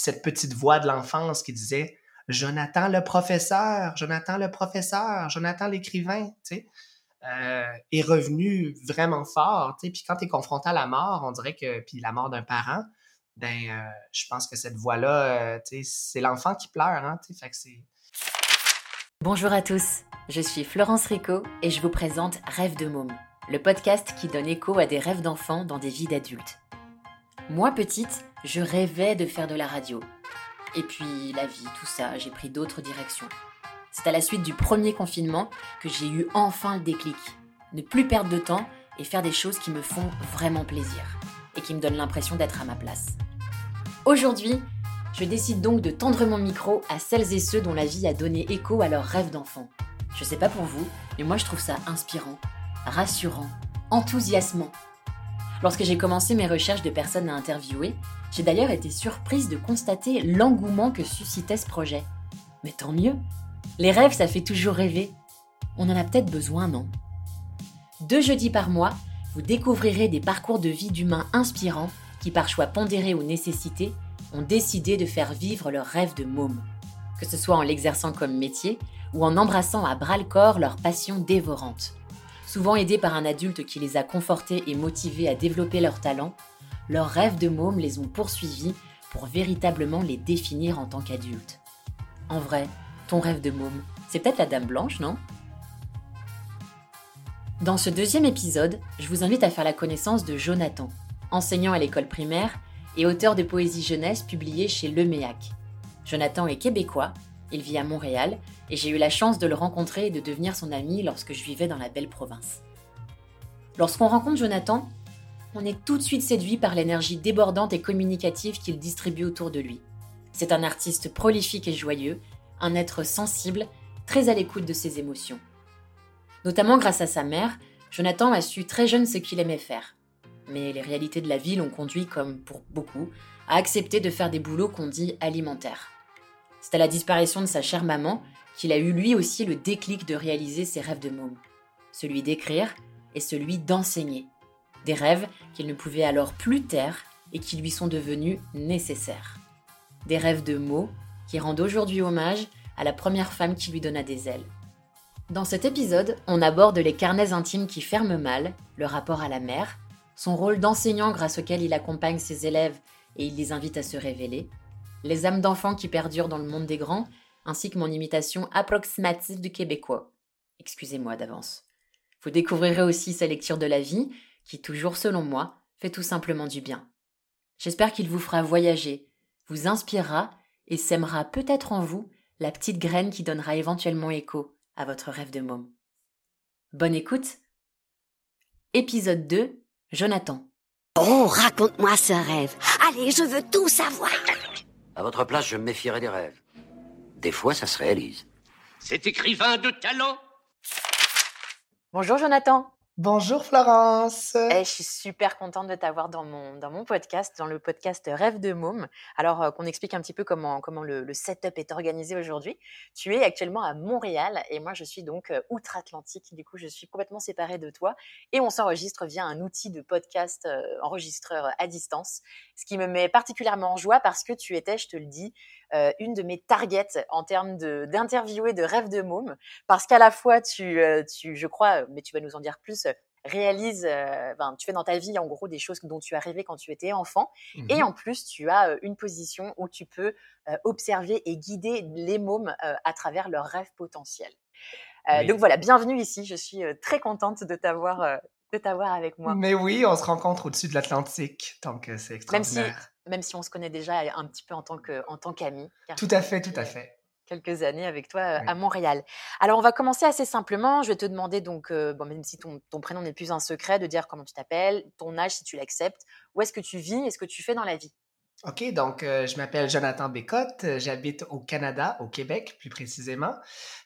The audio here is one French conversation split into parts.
cette petite voix de l'enfance qui disait Jonathan le professeur, Jonathan le professeur, Jonathan l'écrivain, tu sais, euh, est revenu vraiment fort, tu sais. Puis quand tu es confronté à la mort, on dirait que, puis la mort d'un parent, ben, euh, je pense que cette voix-là, euh, tu sais, c'est l'enfant qui pleure, hein, tu sais, que c'est... Bonjour à tous, je suis Florence Rico et je vous présente Rêve de môme, le podcast qui donne écho à des rêves d'enfants dans des vies d'adultes. Moi petite, je rêvais de faire de la radio, et puis la vie, tout ça, j'ai pris d'autres directions. C'est à la suite du premier confinement que j'ai eu enfin le déclic. Ne plus perdre de temps et faire des choses qui me font vraiment plaisir et qui me donnent l'impression d'être à ma place. Aujourd'hui, je décide donc de tendre mon micro à celles et ceux dont la vie a donné écho à leurs rêves d'enfant. Je sais pas pour vous, mais moi je trouve ça inspirant, rassurant, enthousiasmant Lorsque j'ai commencé mes recherches de personnes à interviewer, j'ai d'ailleurs été surprise de constater l'engouement que suscitait ce projet. Mais tant mieux Les rêves, ça fait toujours rêver. On en a peut-être besoin, non? Deux jeudis par mois, vous découvrirez des parcours de vie d'humains inspirants qui, par choix pondéré ou nécessité, ont décidé de faire vivre leur rêve de môme. Que ce soit en l'exerçant comme métier ou en embrassant à bras le corps leur passion dévorante. Souvent aidés par un adulte qui les a confortés et motivés à développer leurs talents, leurs rêves de môme les ont poursuivis pour véritablement les définir en tant qu'adultes. En vrai, ton rêve de môme, c'est peut-être la Dame Blanche, non? Dans ce deuxième épisode, je vous invite à faire la connaissance de Jonathan, enseignant à l'école primaire et auteur de poésie jeunesse publiée chez Leméac. Jonathan est québécois il vit à Montréal et j'ai eu la chance de le rencontrer et de devenir son ami lorsque je vivais dans la belle province. Lorsqu'on rencontre Jonathan, on est tout de suite séduit par l'énergie débordante et communicative qu'il distribue autour de lui. C'est un artiste prolifique et joyeux, un être sensible, très à l'écoute de ses émotions. Notamment grâce à sa mère, Jonathan a su très jeune ce qu'il aimait faire. Mais les réalités de la vie l'ont conduit, comme pour beaucoup, à accepter de faire des boulots qu'on dit alimentaires. C'est à la disparition de sa chère maman qu'il a eu lui aussi le déclic de réaliser ses rêves de môme. Celui d'écrire et celui d'enseigner. Des rêves qu'il ne pouvait alors plus taire et qui lui sont devenus nécessaires. Des rêves de mots qui rendent aujourd'hui hommage à la première femme qui lui donna des ailes. Dans cet épisode, on aborde les carnets intimes qui ferment mal, le rapport à la mère, son rôle d'enseignant grâce auquel il accompagne ses élèves et il les invite à se révéler, les âmes d'enfants qui perdurent dans le monde des grands, ainsi que mon imitation approximative du québécois. Excusez-moi d'avance. Vous découvrirez aussi sa lecture de la vie, qui, toujours selon moi, fait tout simplement du bien. J'espère qu'il vous fera voyager, vous inspirera et sèmera peut-être en vous la petite graine qui donnera éventuellement écho à votre rêve de môme. Bonne écoute Épisode 2 Jonathan. Oh, raconte-moi ce rêve. Allez, je veux tout savoir. À votre place, je me méfierais des rêves. Des fois, ça se réalise. Cet écrivain de talent Bonjour Jonathan. Bonjour Florence. Eh, je suis super contente de t'avoir dans mon, dans mon podcast, dans le podcast Rêve de Môme. Alors euh, qu'on explique un petit peu comment, comment le, setup est organisé aujourd'hui. Tu es actuellement à Montréal et moi je suis donc euh, outre-Atlantique. Du coup, je suis complètement séparée de toi et on s'enregistre via un outil de podcast euh, enregistreur à distance, ce qui me met particulièrement en joie parce que tu étais, je te le dis, une de mes targets en termes d'interviewer de, de rêve de môme, parce qu'à la fois tu, tu, je crois, mais tu vas nous en dire plus, réalises, euh, ben, tu fais dans ta vie en gros des choses dont tu as rêvé quand tu étais enfant, et Mhm. en plus tu as une position où tu peux observer et guider les mômes à travers leurs rêves potentiels. Oui. Donc voilà, bienvenue ici. Je suis très contente de t'avoir de t'avoir avec moi. Mais oui, on se rencontre au-dessus de l'Atlantique, donc euh, c'est Même si, extraordinaire. même si on se connaît déjà un petit peu en tant qu'amis. car Tout à fait, tout à fait. Quelques années avec toi Oui. à Montréal. Alors, on va commencer assez simplement. Je vais te demander, donc, euh, bon, même si ton, ton prénom n'est plus un secret, de dire comment tu t'appelles, ton âge si tu l'acceptes, où est-ce que tu vis? Et ce que tu fais dans la vie? OK, donc euh, je m'appelle Jonathan Bécotte, j'habite au Canada, au Québec plus précisément.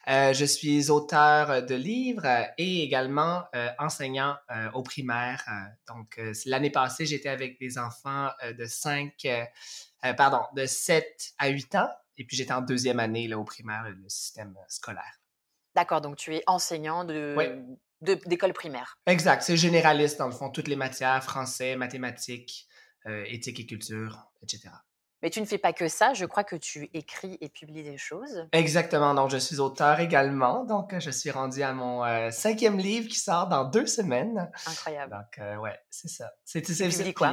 Euh, je suis auteur de livres et également euh, enseignant au primaire. Donc l'année passée, j'étais avec des enfants de 5, euh, euh, pardon, de 7 à 8 ans et puis j'étais en deuxième année là, au primaire, le système euh, scolaire. D'accord, donc tu es enseignant de, Oui. de- d'école primaire. Exact, c'est généraliste dans le fond, toutes les matières, français, mathématiques, euh, éthique et culture, etc. Mais tu ne fais pas que ça, je crois que tu écris et publies des choses. Exactement, donc je suis auteur également, donc je suis rendu à mon euh, cinquième livre qui sort dans deux semaines. Incroyable. Donc euh, ouais, c'est ça. C'est publies quoi?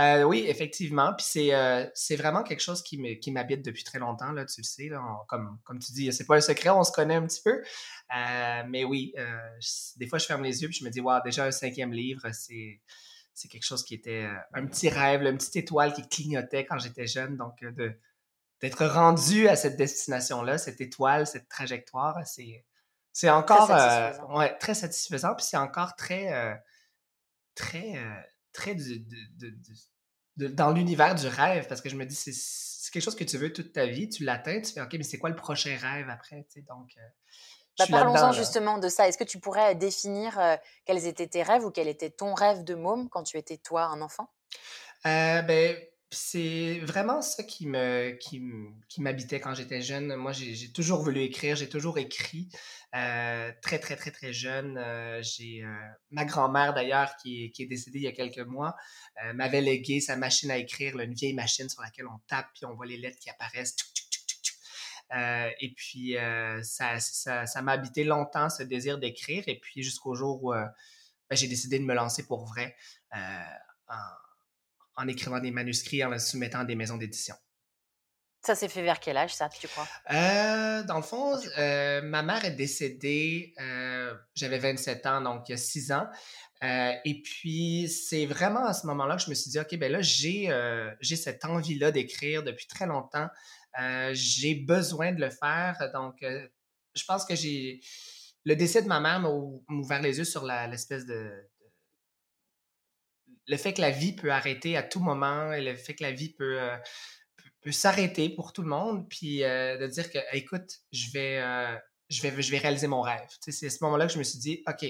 Euh, oui, effectivement, puis c'est c'est vraiment quelque chose qui m'habite depuis très longtemps là, tu le sais là, comme comme tu dis, c'est pas un secret, on se connaît un petit peu, mais oui, des fois je ferme les yeux puis je me dis waouh, déjà un cinquième livre, c'est c'est quelque chose qui était euh, un petit rêve, une petite étoile qui clignotait quand j'étais jeune. Donc, euh, de, d'être rendu à cette destination-là, cette étoile, cette trajectoire, c'est, c'est encore très euh, satisfaisant. ouais, très satisfaisant. Puis c'est encore très, très, très dans l'univers du rêve parce que je me dis, c'est, c'est quelque chose que tu veux toute ta vie, tu l'atteins, tu fais OK, mais c'est quoi le prochain rêve après? Donc, bah, Parlons-en justement de ça. Est-ce que tu pourrais définir quels étaient tes rêves ou quel était ton rêve de môme quand tu étais toi un enfant? Euh, ben, c'est vraiment ça qui me qui, qui m'habitait quand j'étais jeune. Moi, j'ai toujours voulu écrire, j'ai toujours écrit euh, très très très très jeune. j'ai ma grand-mère d'ailleurs qui, qui, est décédée il y a quelques mois m'avait légué sa machine à écrire, une vieille machine sur laquelle on tape puis on voit les lettres qui apparaissent. Euh, et puis, euh, ça, ça, m'a habité longtemps, ce désir d'écrire. Et puis, jusqu'au jour où euh, ben, j'ai décidé de me lancer pour vrai en, écrivant des manuscrits, en les soumettant à des maisons d'édition. Ça s'est fait vers quel âge, ça, tu crois? dans le fond, ma mère est décédée, j'avais 27 ans, donc il y a 6 ans. et puis, c'est vraiment à ce moment-là que je me suis dit, OK, ben là, j'ai j'ai cette envie-là d'écrire depuis très longtemps. Euh, j'ai besoin de le faire. Donc, euh, je pense que j'ai. Le décès de ma mère m'a ouvert les yeux sur l'espèce de, Le fait que la vie peut arrêter à tout moment et le fait que la vie peut, euh, peut, s'arrêter pour tout le monde. Puis de dire que, écoute, je vais, je vais, je vais réaliser mon rêve. c'est à ce moment-là que je me suis dit, OK,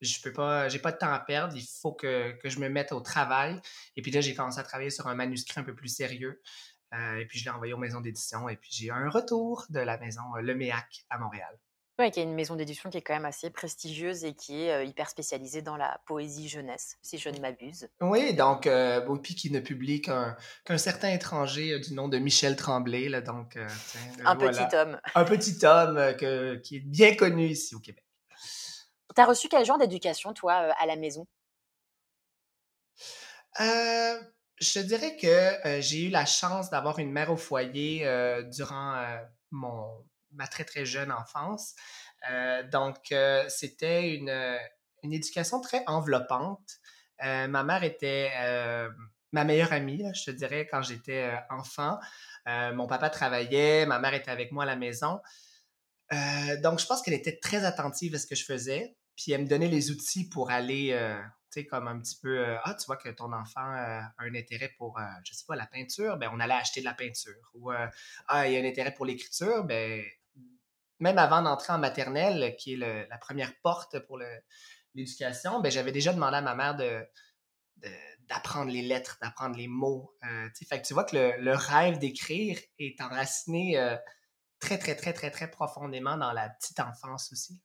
je peux pas, j'ai pas de temps à perdre, il faut que, que, je me mette au travail. Et puis là, j'ai commencé à travailler sur un manuscrit un peu plus sérieux. Euh, et puis, je l'ai envoyé aux maisons d'édition. Et puis, j'ai eu un retour de la maison euh, Le Méac à Montréal. Oui, qui est une maison d'édition qui est quand même assez prestigieuse et qui est euh, hyper spécialisée dans la poésie jeunesse, si je ne m'abuse. Oui, donc, euh, puis qui ne publie qu'un certain étranger du nom de Michel Tremblay. Là, donc, un petit homme. Un petit homme qui est bien connu ici au Québec. Tu as reçu quel genre d'éducation, toi, à la maison? Euh, je dirais que j'ai eu la chance d'avoir une mère au foyer durant mon, ma très très jeune enfance. donc, c'était une, une, éducation très enveloppante. ma mère était ma meilleure amie, je te dirais, quand j'étais enfant. mon papa travaillait, ma mère était avec moi à la maison. donc, je pense qu'elle était très attentive à ce que je faisais. Puis elle me donnait les outils pour aller tu sais, comme un petit peu, euh, ah, tu vois que ton enfant euh, a un intérêt pour, euh, je sais pas, la peinture, ben on allait acheter de la peinture. Ou, ah, il y a un intérêt pour l'écriture, ben même avant d'entrer en maternelle, qui est la première porte pour l'éducation, ben j'avais déjà demandé à ma mère de, d'apprendre les lettres, d'apprendre les mots. fait que tu vois que le, le rêve d'écrire est enraciné très, très, très, très, très profondément dans la petite enfance aussi.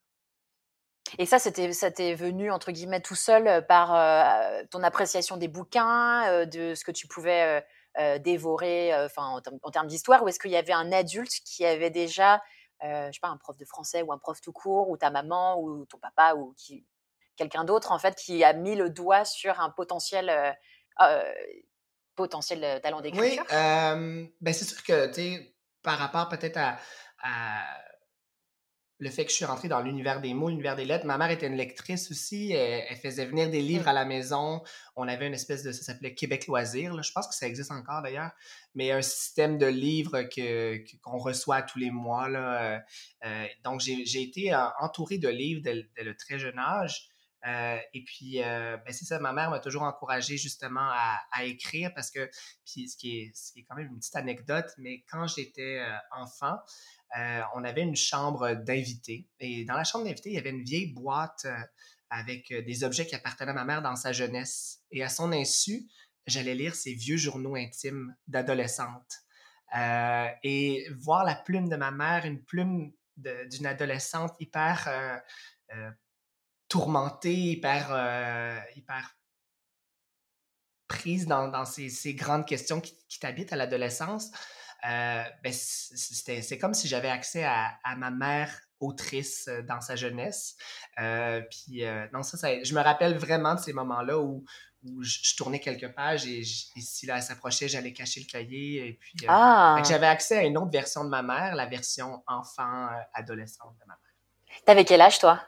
Et ça, c'était, ça t'est venu, entre guillemets, tout seul euh, par euh, ton appréciation des bouquins, euh, de ce que tu pouvais dévorer enfin, en, termes d'histoire, ou est-ce qu'il y avait un adulte qui avait déjà, je sais pas, un prof de français ou un prof tout court, ou ta maman, ou ton papa, ou qui, quelqu'un d'autre, en fait, qui a mis le doigt sur un potentiel, potentiel talent d'écriture? Oui, ben c'est sûr que, tu sais, par rapport peut-être à le fait que je suis rentré dans l'univers des mots, l'univers des lettres. Ma mère était une lectrice aussi. Elle, faisait venir des livres à la maison. On avait une espèce de, ça s'appelait Québec Loisirs. Je pense que ça existe encore d'ailleurs. Mais un système de livres que, qu'on reçoit tous les mois. Là. Euh, euh, donc, j'ai, été entouré de livres dès, le très jeune âge. Euh, et puis, ben c'est ça, ma mère m'a toujours encouragé justement à, écrire parce que, puis ce qui, est, ce qui est quand même une petite anecdote, mais quand j'étais enfant, euh, on avait une chambre d'invités. Et dans la chambre d'invités, il y avait une vieille boîte euh, avec euh, des objets qui appartenaient à ma mère dans sa jeunesse. Et à son insu, j'allais lire ses vieux journaux intimes d'adolescente. et voir la plume de ma mère, une plume d'une adolescente hyper tourmentée, hyper, hyper prise dans, ces, grandes questions qui, t'habitent à l'adolescence, ben, c'est comme si j'avais accès à, ma mère autrice dans sa jeunesse. puis non, ça, ça, je me rappelle vraiment de ces moments-là où, où je, tournais quelques pages et, si là, elle s'approchait, j'allais cacher le cahier. Et puis, ah. j'avais accès à une autre version de ma mère, la version enfant-adolescente de ma mère. T'avais quel âge, toi,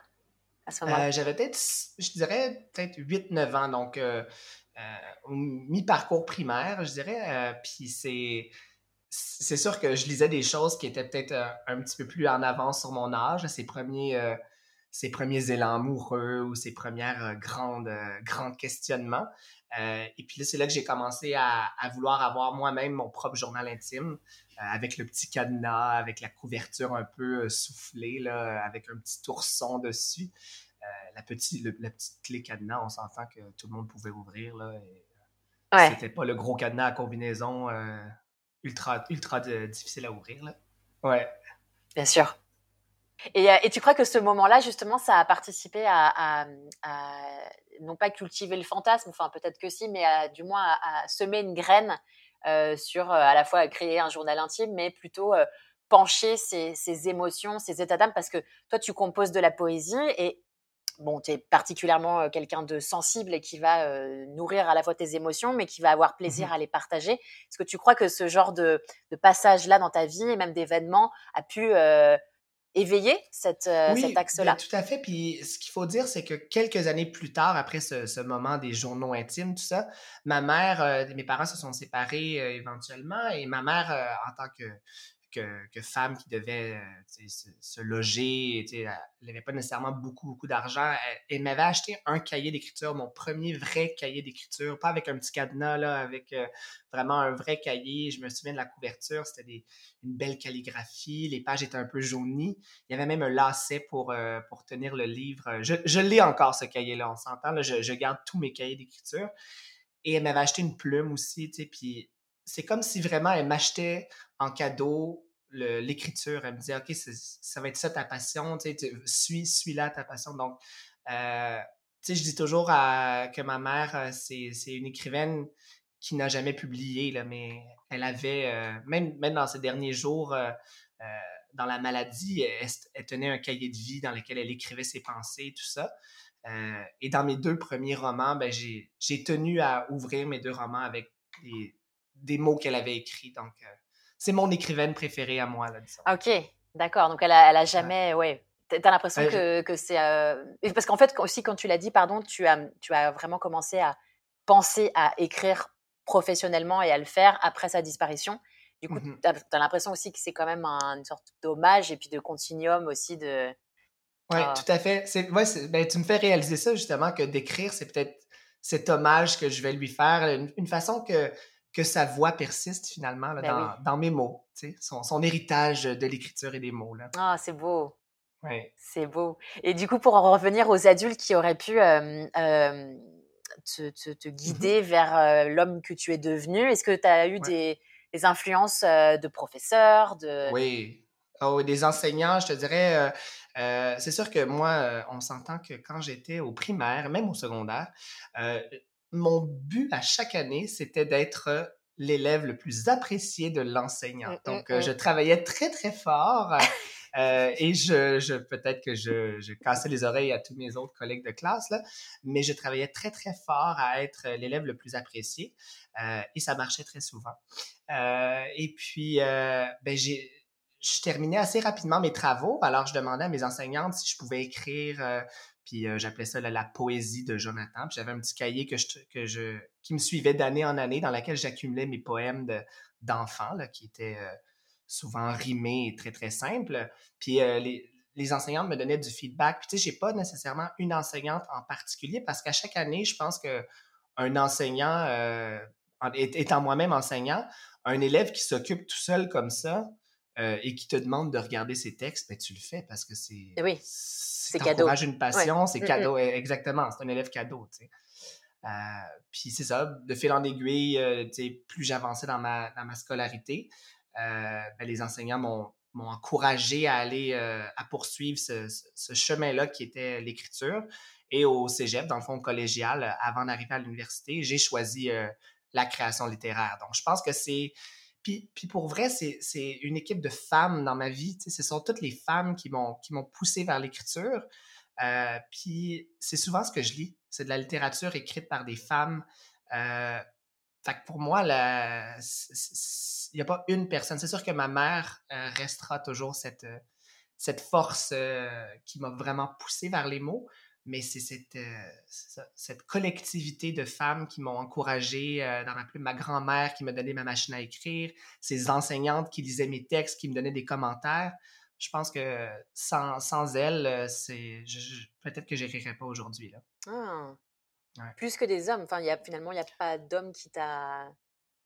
à ce moment-là? j'avais peut-être, je dirais, peut-être 8-9 ans, donc mi-parcours primaire, je dirais. puis c'est c'est sûr que je lisais des choses qui étaient peut-être un, petit peu plus en avance sur mon âge. Ces premiers, ses premiers élans amoureux ou ses premières euh, grandes, euh, grands questionnements. Euh, et puis là, c'est là que j'ai commencé à, vouloir avoir moi-même mon propre journal intime avec le petit cadenas, avec la couverture un peu soufflée, là, avec un petit ourson dessus. la, petite, la petite clé cadenas, on s'entend que tout le monde pouvait ouvrir. Là, C'était pas le gros cadenas à combinaison ultra, ultra difficile à ouvrir. Là. Ouais. Bien sûr. Euh, et, tu crois que ce moment-là, justement, ça a participé à, non pas cultiver le fantasme, enfin peut-être que si, mais du moins à, semer une graine euh, sur euh, à la fois créer un journal intime, mais plutôt pencher ses, émotions, ses états d'âme, parce que toi, tu composes de la poésie et bon, tu es particulièrement quelqu'un de sensible et qui va nourrir à la fois tes émotions, mais qui va avoir mmh plaisir à les partager. Est-ce que tu crois que ce genre de, passage-là dans ta vie et même d'événements a pu éveiller cette, euh, cet axe-là? Ben, tout à fait. Puis ce qu'il faut dire, c'est que quelques années plus tard, après ce, moment des journaux intimes, tout ça, ma mère, mes parents se sont séparés éventuellement et ma mère, en tant que que, femme qui devait euh, se, loger. Elle n'avait pas nécessairement beaucoup, beaucoup d'argent. Elle, m'avait acheté un cahier d'écriture, mon premier vrai cahier d'écriture, pas avec un petit cadenas, là, avec euh, vraiment un vrai cahier. Je me souviens de la couverture, c'était une belle calligraphie, les pages étaient un peu jaunies. Il y avait même un lacet pour, euh, pour tenir le livre. Je, je l'ai encore, ce cahier-là, on s'entend. Je, je garde tous mes cahiers d'écriture. Et elle m'avait acheté une plume aussi, puis c'est comme si vraiment elle m'achetait en cadeau l'écriture. Elle me dit, OK, ça va être ça ta passion, tu sais, suis, suis là ta passion. Donc, euh, tu sais, je dis toujours que ma mère, euh, c'est une écrivaine qui n'a jamais publié, là, mais elle avait, euh, même, même dans ses derniers jours, dans la maladie, elle, tenait un cahier de vie dans lequel elle écrivait ses pensées, tout ça. et dans mes deux premiers romans, ben, j'ai tenu à ouvrir mes deux romans avec des, des mots qu'elle avait écrits. Donc, c'est mon écrivaine préférée à moi, là, disons. Ok, d'accord. Donc, elle a, elle a jamais, ouais. T'as l'impression que, que c'est. Euh, parce qu'en fait, aussi, quand tu l'as dit, pardon, tu as, tu as vraiment commencé à penser à écrire professionnellement et à le faire après sa disparition. Du coup, mmh tu as, l'impression aussi que c'est quand même un, une sorte d'hommage et puis de continuum aussi de. Oui, ah. tout à fait. C'est, ouais, ben, tu me fais réaliser ça, justement, que d'écrire, c'est peut-être cet hommage que je vais lui faire. une façon que que sa voix persiste finalement là, ben dans, mes mots, son, son, héritage de l'écriture et des mots. Ah, c'est beau. Oui. C'est beau. Et du coup, pour en revenir aux adultes qui auraient pu te, te, mmh guider vers l'homme que tu es devenu, est-ce que tu as eu des, des, influences de professeurs de... Oui. Oh, des enseignants, je te dirais, c'est sûr que moi, on s'entend que quand j'étais au primaire, même au secondaire, mon but à chaque année, c'était d'être l'élève le plus apprécié de l'enseignant. Mmh, mmh, Donc, je mmh. travaillais très, très fort. Euh, et je, peut-être que je, cassais les oreilles à tous mes autres collègues de classe, là, mais je travaillais très, très fort à être l'élève le plus apprécié euh, et ça marchait très souvent. Euh, et puis, ben, j'ai, je terminais assez rapidement mes travaux, alors je demandais à mes enseignantes si je pouvais écrire puis euh, j'appelais ça la poésie de Jonathan. Puis j'avais un petit cahier que que qui me suivait d'année en année, dans lequel j'accumulais mes poèmes d'enfants, qui étaient euh, souvent rimés et très, très simples. Puis euh, les, enseignantes me donnaient du feedback. Puis tu sais, j'ai pas nécessairement une enseignante en particulier parce qu'à chaque année, je pense qu'un enseignant, étant moi-même enseignant, un élève qui s'occupe tout seul comme ça, et qui te demande de regarder ses textes, ben, tu le fais parce que c'est oui c'est cadeau. une passion, c'est cadeau. E, exactement, c'est un élève cadeau, tu sais. Euh, puis c'est ça, de fil en aiguille, euh, plus j'avançais dans ma, dans ma scolarité, euh, ben, les enseignants m'ont, encouragé à aller, à poursuivre ce, chemin-là qui était l'écriture. Et au cégep, dans le fond collégial, avant d'arriver à l'université, j'ai choisi la création littéraire. Donc, je pense que c'est puis, pour vrai, c'est une équipe de femmes dans ma vie. Ce sont toutes les femmes qui m'ont poussé vers l'écriture. Euh, puis c'est souvent ce que je lis. C'est de la littérature écrite par des femmes. Euh, fait que pour moi, il n'y a pas une personne. C'est sûr que ma mère euh, restera toujours cette, cette force qui m'a vraiment poussé vers les mots mais c'est cette, euh, cette collectivité de femmes qui m'ont encouragé euh, dans ma ma grand-mère qui m'a donné ma machine à écrire, ces enseignantes qui lisaient mes textes, qui me donnaient des commentaires. Je pense que sans, sans elles, euh, c'est peut-être que je n'écrirais pas aujourd'hui. Ah. Plus que des hommes. Enfin, y a, finalement, il n'y a pas d'homme qui t'a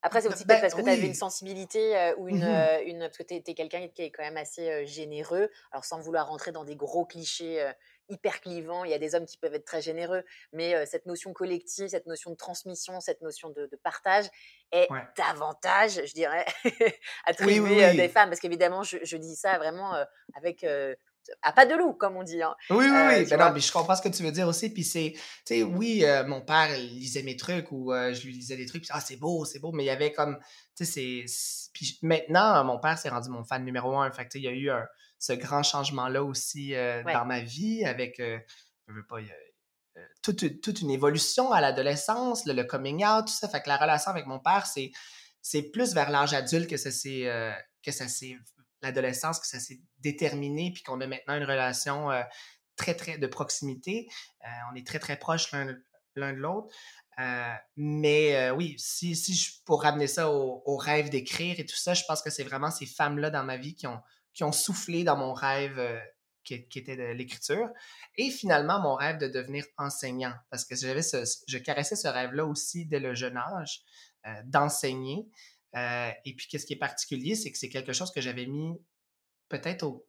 après, c'est aussi peut-être ben parce que tu avais une sensibilité ou une, mmh une. Parce que tu es, quelqu'un qui est quand même assez généreux. Alors, sans vouloir rentrer dans des gros clichés hyper clivants, il y a des hommes qui peuvent être très généreux, mais cette notion collective, cette notion de transmission, cette notion de, partage est davantage, je dirais, attribuée des femmes. Parce qu'évidemment, je, je, dis ça vraiment avec à pas de loup, comme on dit. Hein. Oui, oui, oui. Ben mais je comprends ce que tu veux dire aussi. Puis c'est, tu sais, oui, euh, mon père lisait mes trucs ou je lui lisais des trucs. Puis, ah, c'est beau, c'est beau. Mais il y avait comme, tu sais, c'est. Puis maintenant, mon père s'est rendu mon fan numéro un. Fait il y a eu ce grand changement-là aussi dans ma vie avec, je veux pas, toute, toute, une évolution à l'adolescence, le, coming out, tout ça. Fait que la relation avec mon père, c'est, c'est plus vers l'âge adulte que ça s'est, que ça s'est l'adolescence, que ça s'est déterminé, puis qu'on a maintenant une relation euh, très, très de proximité. Euh, on est très, très proches l'un de l'autre. Euh, mais oui, si, si je, pour ramener ça au, rêve d'écrire et tout ça, je pense que c'est vraiment ces femmes-là dans ma vie qui ont, qui ont soufflé dans mon rêve qui, qui, était de l'écriture. Et finalement, mon rêve de devenir enseignant, parce que j'avais ce, je caressais ce rêve-là aussi dès le jeune âge, d'enseigner. Euh, et puis, qu'est-ce qui est particulier, c'est que c'est quelque chose que j'avais mis peut-être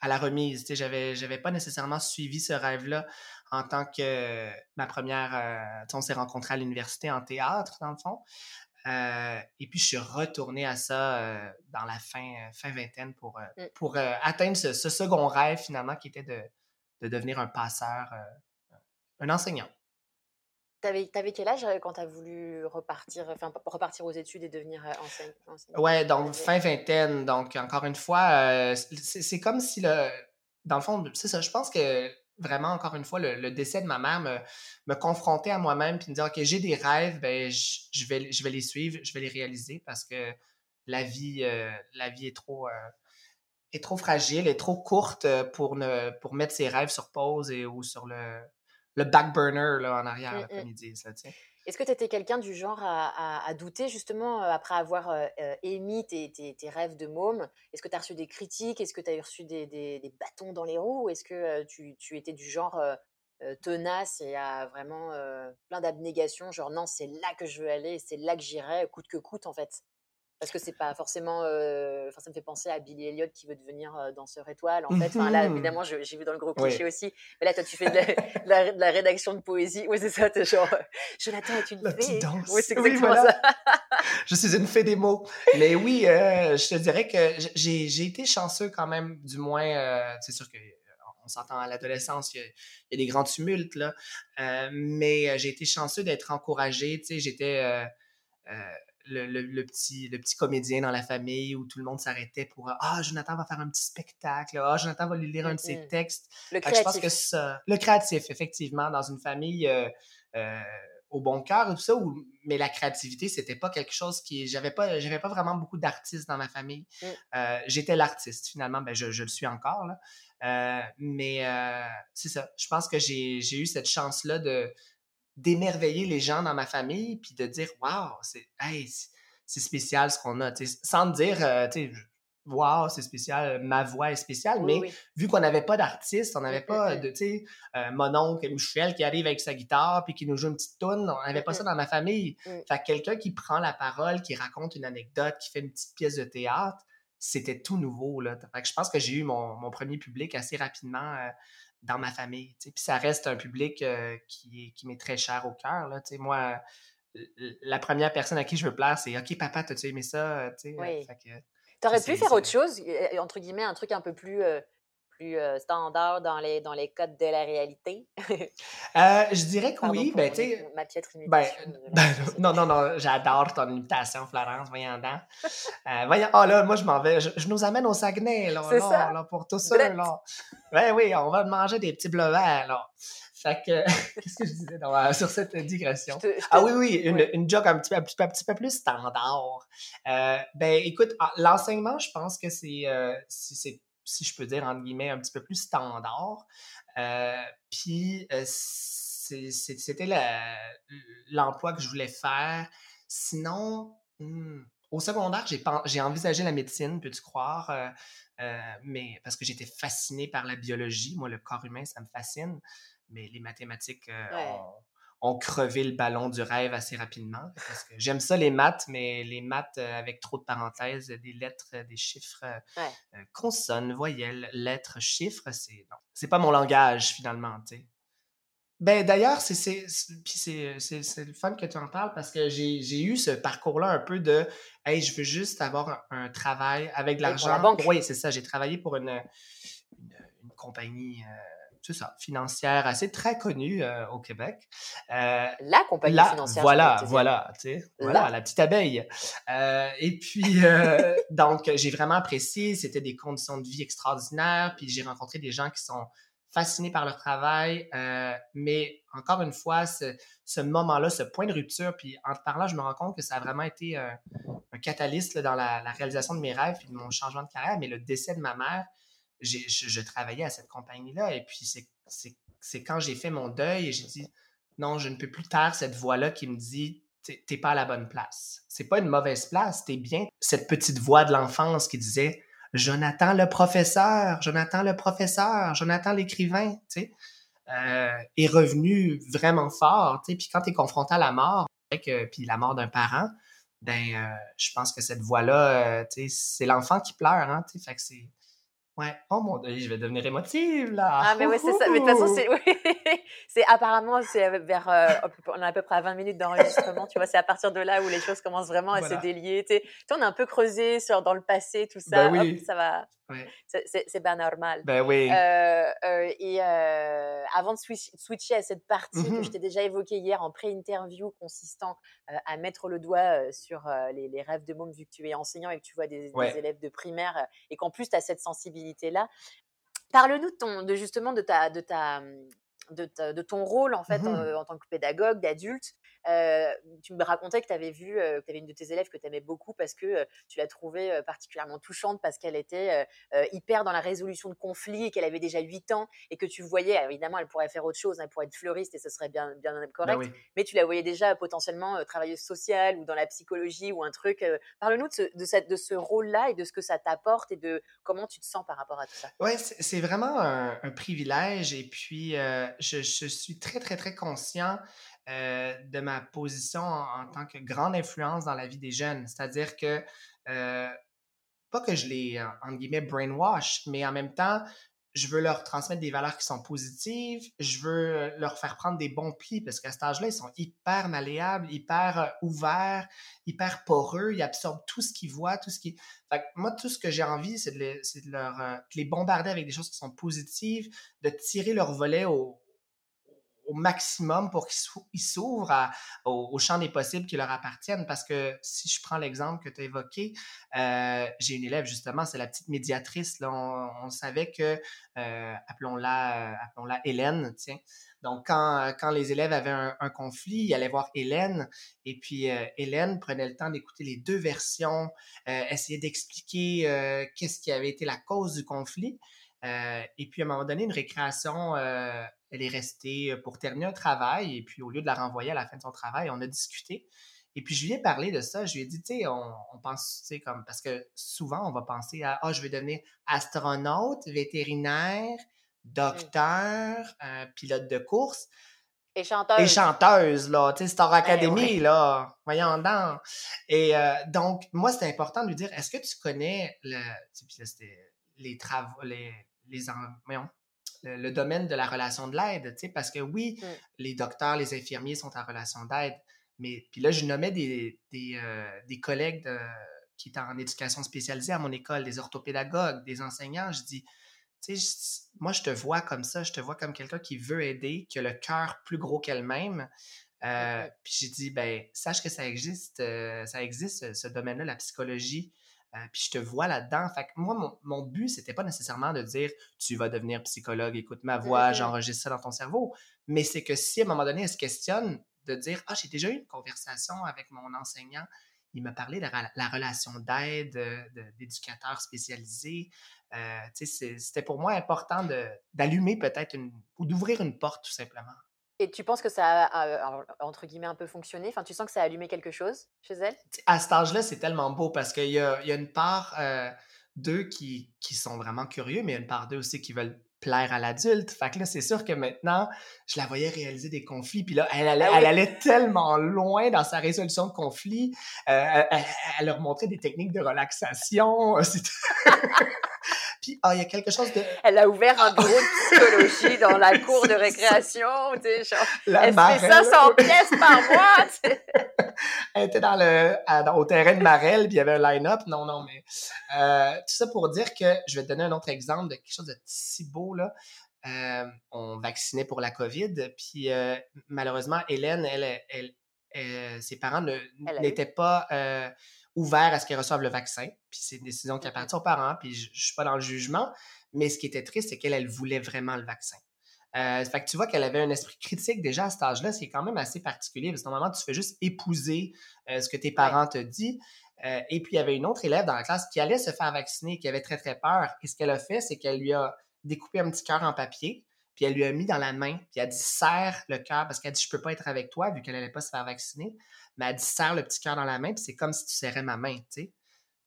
à la remise. Je n'avais pas nécessairement suivi ce rêve-là en tant que ma première. Euh, on s'est rencontrés à l'université en théâtre, dans le fond. Euh, et puis, je suis retourné à ça dans la fin, fin vingtaine pour, mmh. pour atteindre ce, second rêve, finalement, qui était de, de devenir un passeur, un enseignant. T'avais, avais quel âge quand tu as voulu repartir, enfin, repartir aux études et devenir enseignant? Ouais, donc fin vingtaine. Donc, encore une fois, c'est, comme si le. Dans le fond, c'est ça. Je pense que vraiment, encore une fois, le, décès de ma mère me, me confrontait à moi-même puis me dire OK, j'ai des rêves, ben, je, vais, je vais les suivre, je vais les réaliser parce que la vie, la vie est trop. est trop fragile, est trop courte pour, ne, pour mettre ses rêves sur pause et, ou sur le, le back burner là, en arrière, mmh, comme mmh. ils disent. Est-ce que tu étais quelqu'un du genre à, douter justement euh, après avoir euh, euh, émis tes, rêves de môme? Est-ce que tu as reçu des critiques? Est-ce que tu as reçu des, bâtons dans les roues? Est-ce que tu, tu, étais du genre tenace et à vraiment plein d'abnégation Genre non, c'est là que je veux aller, c'est là que j'irai, coûte que coûte en fait? Parce que c'est pas forcément. Euh, enfin, ça me fait penser à Billy Elliot qui veut devenir euh, danseur étoile. En fait, enfin, là, mmh évidemment, j'ai vu dans le gros cliché aussi. Mais là, toi, tu fais de la, rédaction de poésie. Oui, c'est ça. T'es genre, Jonathan est une fée. Oui, c'est exactement ça. je suis une fée des mots. Mais oui, euh, je te dirais que j'ai été chanceux quand même, du moins. c'est sûr que on s'entend à l'adolescence, il, y, a des grands tumultes, là. mais j'ai été chanceux d'être encouragé. Tu sais, j'étais le, petit, le petit comédien dans la famille où tout le monde s'arrêtait pour Ah, Jonathan va faire un petit spectacle. Ah, Jonathan va lui lire un de ses textes. Le créatif. Je pense que ça, le créatif, effectivement, dans une famille euh, euh, au bon cœur et tout ça, mais la créativité, c'était pas quelque chose qui. J'avais pas, j'avais pas vraiment beaucoup d'artistes dans ma famille. Mm. Euh, j'étais l'artiste, finalement. Ben, je, je, le suis encore. Là. mais c'est ça. Je pense que j'ai eu cette chance-là de d'émerveiller les gens dans ma famille, puis de dire Waouh, c'est spécial ce qu'on a. Sans dire euh, Waouh, c'est spécial, ma voix est spéciale, mais vu qu'on n'avait pas d'artiste, on n'avait pas de, tu sais, euh, mon oncle Michel qui arrive avec sa guitare puis qui nous joue une petite toune, on n'avait pas ça dans ma famille. Mmh. Fait quelqu'un qui prend la parole, qui raconte une anecdote, qui fait une petite pièce de théâtre, c'était tout nouveau. Là. Fait que je pense que j'ai eu mon, mon, premier public assez rapidement. Euh, dans ma famille. Puis ça reste un public euh, qui, qui m'est très cher au cœur. Moi, la première personne à qui je veux plaire, c'est OK, papa, t'as-tu aimé ça? Oui. T'aurais pu faire autre chose, entre guillemets, un truc un peu plus, plus euh, standard dans les, dans les codes de la réalité? Euh, je dirais que Pardon oui, ben, tu ma piètre ben, imitation. ben, non, non, non, j'adore ton imitation, Florence, voyons donc. Euh, voyons, ah là, moi, je m'en vais, je, je nous amène au Saguenay, là, là, ça. là, pour tous ceux, là. Ben oui, on va manger des petits bleus verts, là. Fait que, qu'est-ce que je disais donc, euh, sur cette Je digression? te- je Ah oui, oui, une, oui. une joke un petit, peu- un, petit peu, un petit peu plus standard. Euh, ben, écoute, ah, l'enseignement, je pense que c'est, euh, c'est- si je peux dire, entre guillemets, un petit peu plus standard. Euh, Puis, euh, c'était l'emploi que je voulais faire. Sinon, hmm, au secondaire, j'ai envisagé la médecine, peux-tu croire? euh, mais parce que j'étais fasciné par la biologie. Moi, le corps humain, ça me fascine. Mais les mathématiques Ouais. Ont crevé le ballon du rêve assez rapidement. Parce que j'aime ça, les maths, mais les maths euh, avec trop de parenthèses, des lettres, euh, des chiffres, euh, Ouais. consonnes, voyelles, lettres, chiffres, c'est non. C'est pas mon langage, finalement, tu sais. Ben d'ailleurs, c'est c'est c'est- c'est c'est c'est le fun que tu en parles parce que j'ai j'ai eu ce parcours-là un peu de hey, je veux juste avoir un, un travail avec de la l'argent. Oui, c'est ça. J'ai travaillé pour une, une, une compagnie, euh, c'est ça, financière assez très connue euh, au Québec. Euh, La compagnie financière. voilà, voilà, tu sais, voilà, la petite abeille. Euh, et puis, donc, j'ai vraiment apprécié. C'était des conditions de vie extraordinaires. Puis, j'ai rencontré des gens qui sont fascinés par leur travail. mais encore une fois, ce, ce moment-là, ce point de rupture, puis en te parlant, je me rends compte que ça a vraiment été euh, un catalyste là, dans la, la réalisation de mes rêves puis de mon changement de carrière. Mais le décès de ma mère, je, travaillais à cette compagnie-là. Et puis, c'est- quand j'ai fait mon deuil et j'ai dit non, je ne peux plus taire cette voix-là qui me dit T'es pas à la bonne place. C'est pas une mauvaise place, t'es bien. Cette petite voix de l'enfance qui disait Jonathan le professeur, Jonathan le professeur, Jonathan l'écrivain, tu sais, euh, est revenu vraiment fort, tu sais. Puis quand t'es confronté à la mort, euh, puis la mort d'un parent, ben, euh, je pense que cette voix-là, tu sais, c'est l'enfant qui pleure, hein, tu sais. Fait que c'est. Ouais. Oh mon dieu, je vais devenir émotive, là. Ah, mais ouais, c'est ça. Mais de toute façon, c'est, oui. apparemment, c'est vers, euh, on a à peu près à 20 minutes d'enregistrement, tu vois, c'est à partir de là où les choses commencent vraiment à Voilà. se délier. Tu on a un peu creusé sur, dans le passé, tout ça. Ben oui. Hop, ça va. C'est, bien normal. Ben oui. Euh, euh, et avant de switch- switcher à cette partie que je t'ai déjà évoquée hier en pré-interview consistant à mettre le doigt sur les, les rêves de môme vu que tu es enseignant et que tu vois des, des élèves de primaire et qu'en plus tu as cette sensibilité-là. Parle-nous de, ton, de justement de, ta, de, ta, de, ta- de ton rôle en fait Mhm. en, en tant que pédagogue, d'adulte. Euh, tu me racontais que tu avais vu, euh, que tu avais une de tes élèves que tu aimais beaucoup parce que euh, tu l'as trouvée particulièrement touchante parce qu'elle était hyper dans la résolution de conflits et qu'elle avait déjà 8 ans et que tu voyais, évidemment, elle pourrait faire autre chose, hein, elle pourrait être fleuriste et ce serait bien, bien correct, Ben oui. mais tu la voyais déjà potentiellement travailleuse sociale ou dans la psychologie ou un truc. Parle-nous de ce, de cette- de ce rôle-là et de ce que ça t'apporte et de comment tu te sens par rapport à tout ça. Oui, c'est vraiment un, un privilège et puis je, je suis très, très, très conscient euh, de ma position en, en tant que grande influence dans la vie des jeunes. C'est-à-dire que, euh, pas que je les, euh, entre guillemets, brainwash, mais en même temps, je veux leur transmettre des valeurs qui sont positives, je veux leur faire prendre des bons plis parce qu'à cet âge-là, ils sont hyper malléables, hyper ouverts, hyper poreux, ils absorbent tout ce qu'ils voient, tout ce qui... Moi, tout ce que j'ai envie, c'est de, de les bombarder avec des choses qui sont positives, de tirer leur volet au, au maximum pour qu'ils s'ou- ils s'ouvrent au, champ des possibles qui leur appartiennent. Parce que si je prends l'exemple que tu as évoqué, euh, j'ai une élève justement, c'est la petite médiatrice. Là, on, savait que, euh, appelons-la, euh, appelons-la Hélène, tiens. Donc, quand, quand les élèves avaient un, conflit, ils allaient voir Hélène, et puis Hélène prenait le temps d'écouter les deux versions, essayait d'expliquer qu'est-ce qui avait été la cause du conflit. Et puis, à un moment donné, une récréation, elle est restée pour terminer un travail. Et puis, au lieu de la renvoyer à la fin de son travail, on a discuté. Et puis, je lui ai parlé de ça. Je lui ai dit, tu sais, on, on pense, tu sais, comme, parce que souvent, on va penser à, ah, je vais devenir astronaute, vétérinaire, docteur, euh, pilote de course Et chanteuse. et chanteuse, là, tu sais, Star Academy, ouais. là, voyons donc. Et euh, donc, moi, c'était important de lui dire, est-ce que tu connais le, tu sais, puis là, c'était les travaux, les, les, voyons, le, le domaine de la relation de l'aide, tu sais, parce que oui, Mm. les docteurs, les infirmiers sont en relation d'aide, mais puis là, je nommais des, des, euh, des collègues de- qui étaient en éducation spécialisée à mon école, des orthopédagogues, des enseignants, je dis, tu sais, moi, je te vois comme ça, je te vois comme quelqu'un qui veut aider, qui a le cœur plus gros qu'elle-même. Euh, puis j'ai dit, ben, sache que ça existe, euh, ça existe, ce domaine-là, la psychologie. Euh, puis je te vois là-dedans. Fait que moi, mon, mon but, c'était pas nécessairement de dire tu vas devenir psychologue, écoute ma voix, j'enregistre ça dans ton cerveau. Mais c'est que si à un moment donné, elle se questionne de dire Ah, j'ai déjà eu une conversation avec mon enseignant, il m'a parlé de la, relation d'aide, d'éducateur spécialisé. Euh, c'était pour moi important d'allumer peut-être une, ou d'ouvrir une porte tout simplement. Et tu penses que ça a, entre guillemets, un peu fonctionné? Enfin, tu sens que ça a allumé quelque chose chez elle? À cet âge-là, c'est tellement beau parce qu'il y a, y a, une part euh, d'eux qui, qui, sont vraiment curieux, mais il y a une part d'eux aussi qui veulent plaire à l'adulte. Fait que là, c'est sûr que maintenant, je la voyais réaliser des conflits. Puis là, elle allait, ah elle allait tellement loin dans sa résolution de conflits. Euh, elle, leur montrait des techniques de relaxation. Puis, ah, il y a quelque chose de. Elle a ouvert un bureau de psychologie dans la cour de récréation. Tu sais, genre, elle fait 500 pièces par mois. elle était dans le, au terrain de Marel, puis il y avait un line-up. Non, non, mais euh, tout ça pour dire que je vais te donner un autre exemple de quelque chose de si beau, là. Euh, on vaccinait pour la COVID, puis euh, malheureusement, Hélène, elle, elle, ses parents n'étaient pas ouvert à ce qu'ils reçoivent le vaccin. Puis c'est une décision qui appartient aux parents, puis je, ne suis pas dans le jugement. Mais ce qui était triste, c'est qu'elle, elle voulait vraiment le vaccin. Euh, fait que tu vois qu'elle avait un esprit critique déjà à cet âge-là, c'est quand même assez particulier, parce que normalement, tu fais juste épouser euh, ce que tes parents te disent. Euh, et puis, il y avait une autre élève dans la classe qui allait se faire vacciner, qui avait très, très peur. Et ce qu'elle a fait, c'est qu'elle lui a découpé un petit cœur en papier, puis elle lui a mis dans la main, puis elle a dit serre le cœur, parce qu'elle a dit je peux pas être avec toi, vu qu'elle allait pas se faire vacciner mais elle dit serre le petit cœur dans la main, puis c'est comme si tu serrais ma main, tu sais.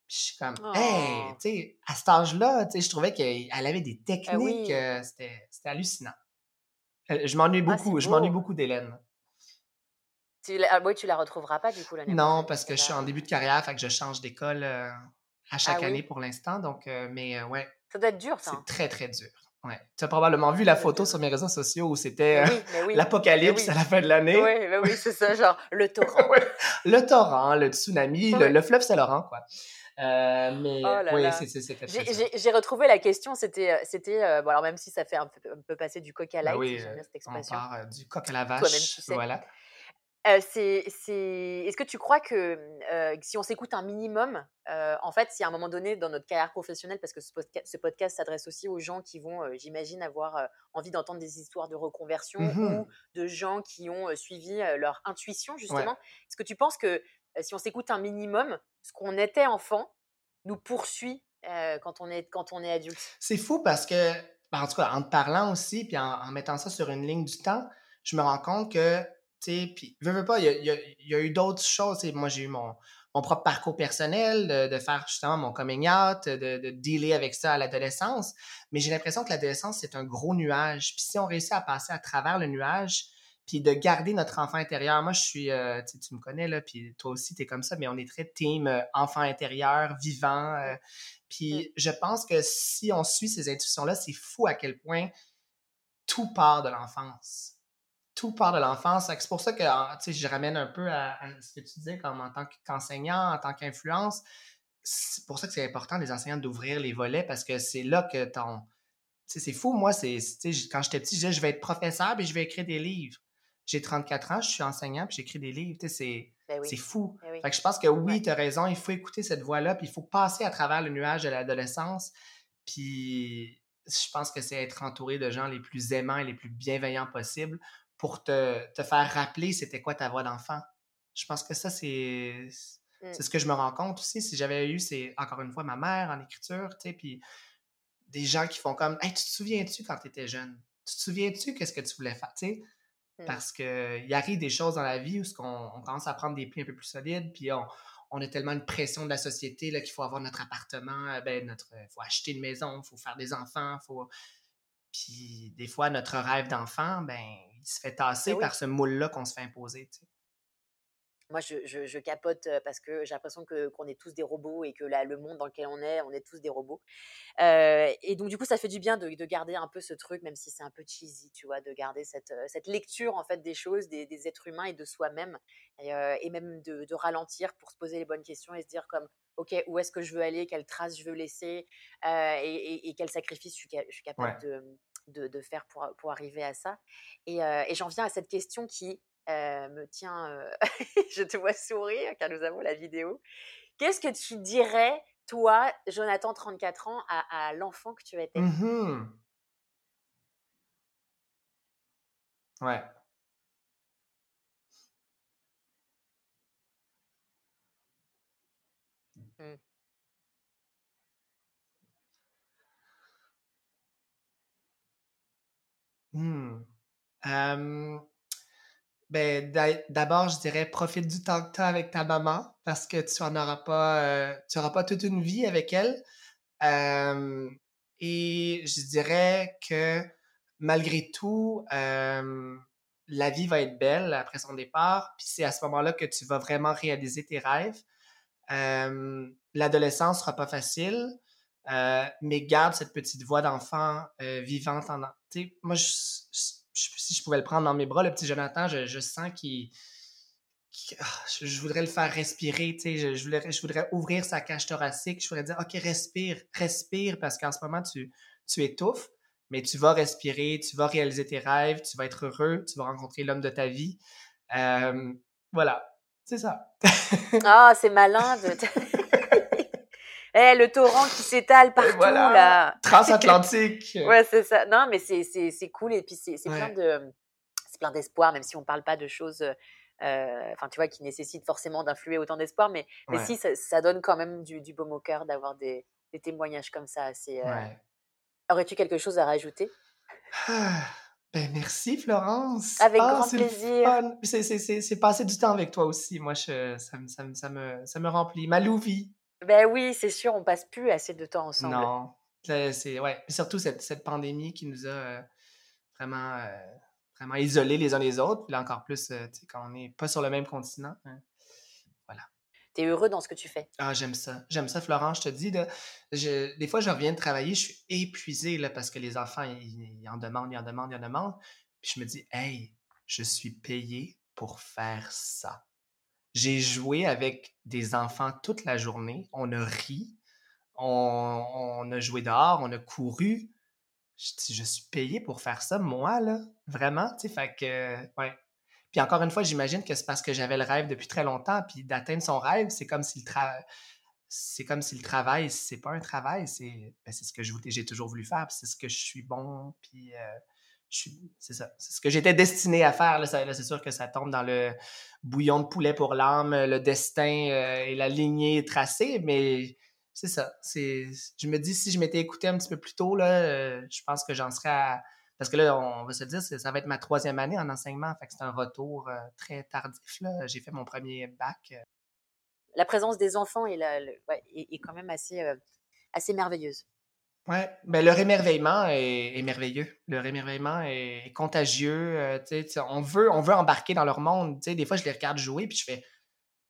Puis je suis comme, hey, oh! tu sais, à cet âge-là, tu sais, je trouvais qu'elle avait des ben techniques, euh, c'était hallucinant. Je m'ennuie ah, beaucoup, je m'ennuie beaucoup d'Hélène. Tu la, ah, oui, tu la retrouveras pas du coup l'année Non, parce que je suis en début de carrière, fait que je change d'école euh, à ah chaque année pour l'instant, donc, euh, mais ouais. Ça doit être dur, ça. C'est hein? très, très dur. Ouais. Tu as probablement vu la photo sur mes réseaux sociaux où c'était euh, l'apocalypse à la fin de l'année. Oui, oui, c'est ça, genre le torrent. le torrent, le tsunami, le, fleuve Saint-Laurent, quoi. Euh, mais oh oui, J'ai retrouvé la question, c'était, euh, c'était bon, alors même si ça fait un peu, passer du coq à ben l'âne, cette expression. On part du coq à la vache, voilà c'est, est-ce que tu crois que si on s'écoute un minimum, en fait, si à un moment donné dans notre carrière professionnelle, parce que ce, podcast s'adresse aussi aux gens qui vont, j'imagine, avoir envie d'entendre des histoires de reconversion mmh ou de gens qui ont suivi leur intuition, justement, est-ce que tu penses que si on s'écoute un minimum, ce qu'on était enfant nous poursuit quand, on est, quand on est adulte? C'est fou parce que, ben, en tout cas, en te parlant aussi, puis en, en mettant ça sur une ligne du temps, je me rends compte que puis, veux, veux pas, il y a, y a, eu d'autres choses. Moi, j'ai eu mon, mon propre parcours personnel, de, faire justement mon coming out, de, de dealer avec ça à l'adolescence. Mais j'ai l'impression que l'adolescence, c'est un gros nuage. Puis si on réussit à passer à travers le nuage, puis de garder notre enfant intérieur. Moi, je suis, euh, tu me connais, là, puis toi aussi, tu es comme ça, mais on est très team euh, enfant intérieur, vivant. Euh. puis je pense que si on suit ces intuitions-là, c'est fou à quel point tout part de l'enfance tout part de l'enfance. C'est pour ça que je ramène un peu à, ce que tu disais comme en tant qu'enseignant, en tant qu'influence. C'est pour ça que c'est important les enseignants d'ouvrir les volets parce que c'est là que ton. C'est fou, moi, c'est quand j'étais petit, je disais je vais être professeur et je vais écrire des livres. J'ai 34 ans, je suis enseignant puis j'écris des livres. C'est ben fou. Ben fait que je pense que oui, tu as raison, il faut écouter cette voix-là, puis il faut passer à travers le nuage de l'adolescence. Puis je pense que c'est être entouré de gens les plus aimants et les plus bienveillants possibles pour te, te faire rappeler c'était quoi ta voix d'enfant. Je pense que ça, c'est mmh. c'est ce que je me rends compte aussi. Si j'avais eu, c'est encore une fois ma mère en écriture, tu sais, puis des gens qui font comme Hey, tu te souviens-tu quand tu étais jeune? Tu te souviens-tu qu'est-ce que tu voulais faire? Tu sais? Mmh. Parce qu'il arrive des choses dans la vie où on, on, commence à prendre des plis un peu plus solides, puis on, on a tellement une pression de la société qu'il faut avoir notre appartement, euh, ben notre, faut acheter une maison, il faut faire des enfants, faut. Puis des fois, notre rêve d'enfant, ben, il se fait tasser ben par ce moule-là qu'on se fait imposer. moi, je, capote parce que j'ai l'impression que qu'on est tous des robots et que là, le monde dans lequel on est, on est tous des robots. et donc, du coup, ça fait du bien de, garder un peu ce truc, même si c'est un peu cheesy, tu vois, de garder cette, cette lecture en fait des choses, des, êtres humains et de soi-même, et, même de, ralentir pour se poser les bonnes questions et se dire comme, ok, où est-ce que je veux aller, quelles traces je veux laisser, et, et, quel sacrifice je suis, je suis capable de, de, faire pour, pour arriver à ça. Et, et j'en viens à cette question qui me tient, je te vois sourire car nous avons la vidéo. Qu'est-ce que tu dirais, toi, Jonathan, 34 ans, à, l'enfant que tu étais mmh Ouais. Mmh. Mmh. Ben, d'abord, je dirais profite du temps que tu as avec ta maman parce que tu en auras pas, euh, tu auras pas toute une vie avec elle. et je dirais que malgré tout, la vie va être belle après son départ. Puis c'est à ce moment-là que tu vas vraiment réaliser tes rêves. L'adolescence sera pas facile, euh, mais garde cette petite voix d'enfant euh, vivante en. Moi, je si je pouvais le prendre dans mes bras, le petit Jonathan, je, sens qu'il. Ah, je, voudrais le faire respirer, tu sais, je, voudrais, je voudrais ouvrir sa cage thoracique, je voudrais dire, OK, respire, respire, parce qu'en ce moment, tu, tu étouffes, mais tu vas respirer, tu vas réaliser tes rêves, tu vas être heureux, tu vas rencontrer l'homme de ta vie. Euh, voilà, c'est ça. ah, c'est malin de... Eh, le torrent qui s'étale partout, là. Transatlantique. ouais, c'est ça. Non, mais c'est cool. Et puis, c'est plein de c'est plein d'espoir, même si on parle pas de choses, euh, enfin, tu vois, qui nécessitent forcément d'influer autant d'espoir. Mais, mais si, ça, donne quand même du, du baume au cœur d'avoir des, des, témoignages comme ça. Euh... Aurais-tu quelque chose à rajouter? Ah, ben merci Florence. Avec ah, grand plaisir. C'est passer du temps avec toi aussi. Moi, je, ça, ça, ça, me, ça me remplit. Ma Louvi. Ben oui, c'est sûr, on passe plus assez de temps ensemble. Non. C'est, ouais. surtout cette, cette, pandémie qui nous a euh, vraiment, euh, vraiment isolés les uns les autres. Puis là, encore plus, euh, quand on n'est pas sur le même continent. Hein. Voilà. Tu es heureux dans ce que tu fais? Ah, j'aime ça. J'aime ça, Florent. Je te dis, je, des fois, je reviens de travailler, je suis épuisé là, parce que les enfants, ils, en demandent, ils en demandent, ils en demandent. Puis je me dis, hey, je suis payé pour faire ça. J'ai joué avec des enfants toute la journée. On a ri. On, a joué dehors. On a couru. Je, suis payé pour faire ça, moi, là. Vraiment, tu sais, fait que, ouais. Puis encore une fois, j'imagine que c'est parce que j'avais le rêve depuis très longtemps, puis d'atteindre son rêve, c'est comme si le travail c'est comme si le travail, c'est pas un travail, c'est ben, ce que j'ai toujours voulu faire, c'est ce que je suis bon, puis euh, c'est ça. C'est ce que j'étais destiné à faire. C'est sûr que ça tombe dans le bouillon de poulet pour l'âme, le destin euh, et la lignée tracée, mais c'est ça. Je me dis, si je m'étais écouté un petit peu plus tôt, euh, je pense que j'en serais à... Parce que là, on va se dire, ça va être ma troisième année en enseignement, fait que c'est un retour euh, très tardif. J'ai fait mon premier bac. La présence des enfants est, quand même assez merveilleuse. Ouais, ben le rémerveillement est, merveilleux. Le rémerveillement est, contagieux. Euh, on, veut, on veut embarquer dans leur monde. des fois, je les regarde jouer puis je fais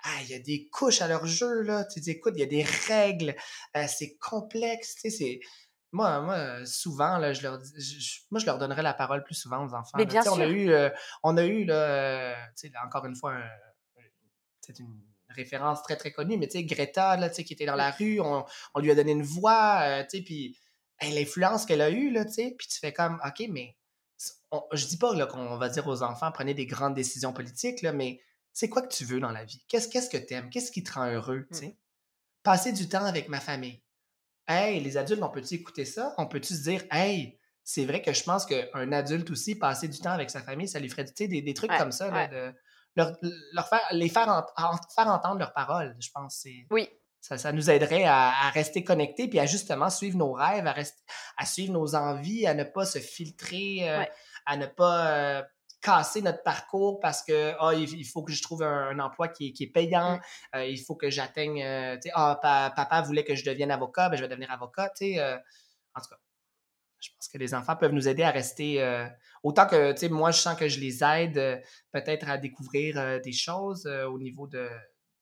Ah, il y a des couches à leur jeu, là. Tu écoute, il y a des règles. Euh, c'est complexe. C'est... Moi, moi, souvent, là, je leur moi, je leur donnerais la parole plus souvent aux enfants. Mais bien sûr. On a eu, euh, on a eu là, encore une fois, c'est une référence très, très connue, mais tu sais, Greta, là, qui était dans la rue, on, on, lui a donné une voix, tu sais, puis l'influence qu'elle a eue, là, tu sais, puis tu fais comme, OK, mais je dis pas qu'on va dire aux enfants, prenez des grandes décisions politiques, là, mais c'est quoi que tu veux dans la vie? Qu'est-ce que tu aimes? Qu'est-ce qui te rend heureux, tu mmh. sais? Passer du temps avec ma famille. Hey, les adultes, on peut-tu écouter ça? On peut-tu se dire, hey, c'est vrai que je pense qu'un adulte aussi, passer du temps avec sa famille, ça lui ferait des, des trucs comme ça, là, de, leur, leur, faire, les faire, faire entendre leurs paroles, je pense. Oui, ça, nous aiderait à, rester connectés puis à justement suivre nos rêves, à, rester, à suivre nos envies, à ne pas se filtrer, euh, à ne pas euh, casser notre parcours parce que oh, il, faut que je trouve un, emploi qui, qui, est payant, euh, il faut que j'atteigne, ah, papa voulait que je devienne avocat, ben, je vais devenir avocat, tu sais. en tout cas, je pense que les enfants peuvent nous aider à rester. Autant que, tu sais, moi, je sens que je les aide peut-être à découvrir des choses au niveau de,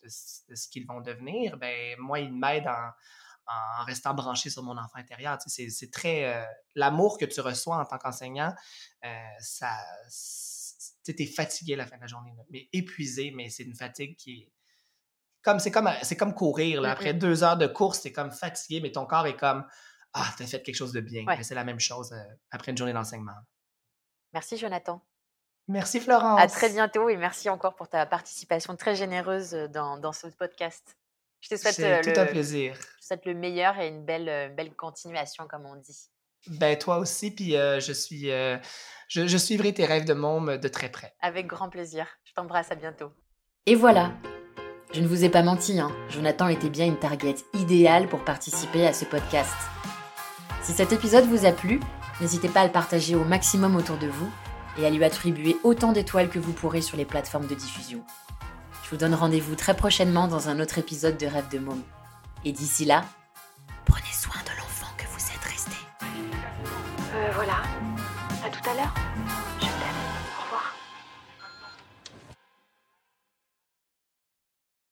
ce qu'ils vont devenir. Ben, moi, ils m'aident en, en, restant branché sur mon enfant intérieur. Tu sais, c'est très. L'amour que tu reçois en tant qu'enseignant, ça. Tu es fatigué à la fin de la journée, mais épuisé, mais c'est une fatigue qui est comme c'est comme c'est comme courir là. après deux heures de course c'est comme fatigué mais ton corps est comme ah, tu as fait quelque chose de bien. C'est la même chose euh, après une journée d'enseignement. Merci, Jonathan. Merci, Florence. À très bientôt et merci encore pour ta participation très généreuse euh, dans, dans ce podcast. Je te souhaite euh, tout le, un plaisir. Je te souhaite le meilleur et une belle, belle continuation, comme on dit. Ben, toi aussi, puis je suis. je, je, suivrai tes rêves de môme de très près. Avec grand plaisir. Je t'embrasse, à bientôt. Et voilà. Je ne vous ai pas menti, hein. Jonathan était bien une target idéale pour participer à ce podcast. Si cet épisode vous a plu, n'hésitez pas à le partager au maximum autour de vous et à lui attribuer autant d'étoiles que vous pourrez sur les plateformes de diffusion. Je vous donne rendez-vous très prochainement dans un autre épisode de Rêve de Môme. Et d'ici là, prenez soin de l'enfant que vous êtes resté. Euh, voilà. À tout à l'heure.